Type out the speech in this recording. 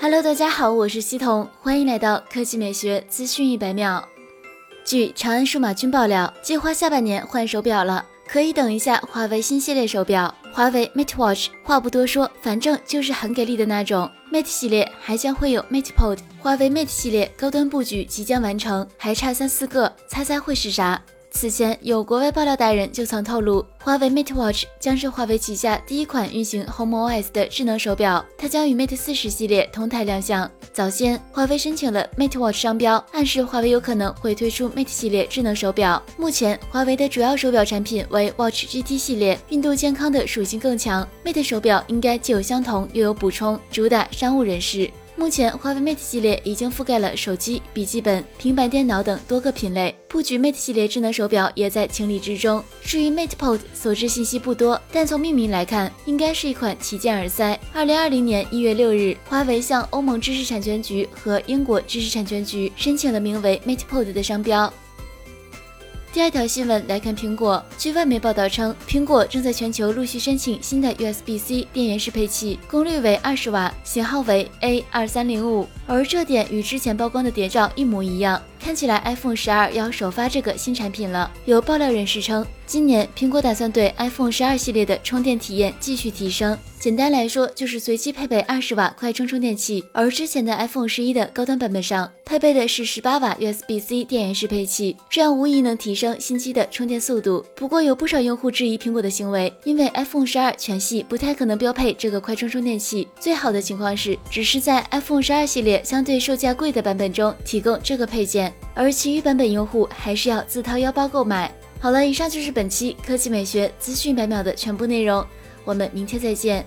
Hello，大家好，我是西彤，欢迎来到科技美学资讯一百秒。据长安数码君爆料，计划下半年换手表了，可以等一下华为新系列手表，华为 Mate Watch。话不多说，反正就是很给力的那种。Mate 系列还将会有 Mate Pod，华为 Mate 系列高端布局即将完成，还差三四个，猜猜会是啥？此前有国外爆料达人就曾透露，华为 Mate Watch 将是华为旗下第一款运行 HomeOS 的智能手表，它将与 Mate 四十系列同台亮相。早先，华为申请了 Mate Watch 商标，暗示华为有可能会推出 Mate 系列智能手表。目前，华为的主要手表产品为 Watch GT 系列，运动健康的属性更强。Mate 手表应该既有相同又有补充，主打商务人士。目前，华为 Mate 系列已经覆盖了手机、笔记本、平板电脑等多个品类，布局 Mate 系列智能手表也在情理之中。至于 Mate Pod，所知信息不多，但从命名来看，应该是一款旗舰耳塞。二零二零年一月六日，华为向欧盟知识产权局和英国知识产权局申请了名为 Mate Pod 的商标。第二条新闻来看，苹果。据外媒报道称，苹果正在全球陆续申请新的 USB-C 电源适配器，功率为二十瓦，型号为 A 二三零五。而这点与之前曝光的谍照一模一样，看起来 iPhone 十二要首发这个新产品了。有爆料人士称。今年，苹果打算对 iPhone 十二系列的充电体验继续提升。简单来说，就是随机配备二十瓦快充充电器。而之前的 iPhone 十一的高端版本上配备的是十八瓦 USB-C 电源适配器，这样无疑能提升新机的充电速度。不过，有不少用户质疑苹果的行为，因为 iPhone 十二全系不太可能标配这个快充充电器。最好的情况是，只是在 iPhone 十二系列相对售价贵的版本中提供这个配件，而其余版本用户还是要自掏腰包购买。好了，以上就是本期科技美学资讯百秒的全部内容，我们明天再见。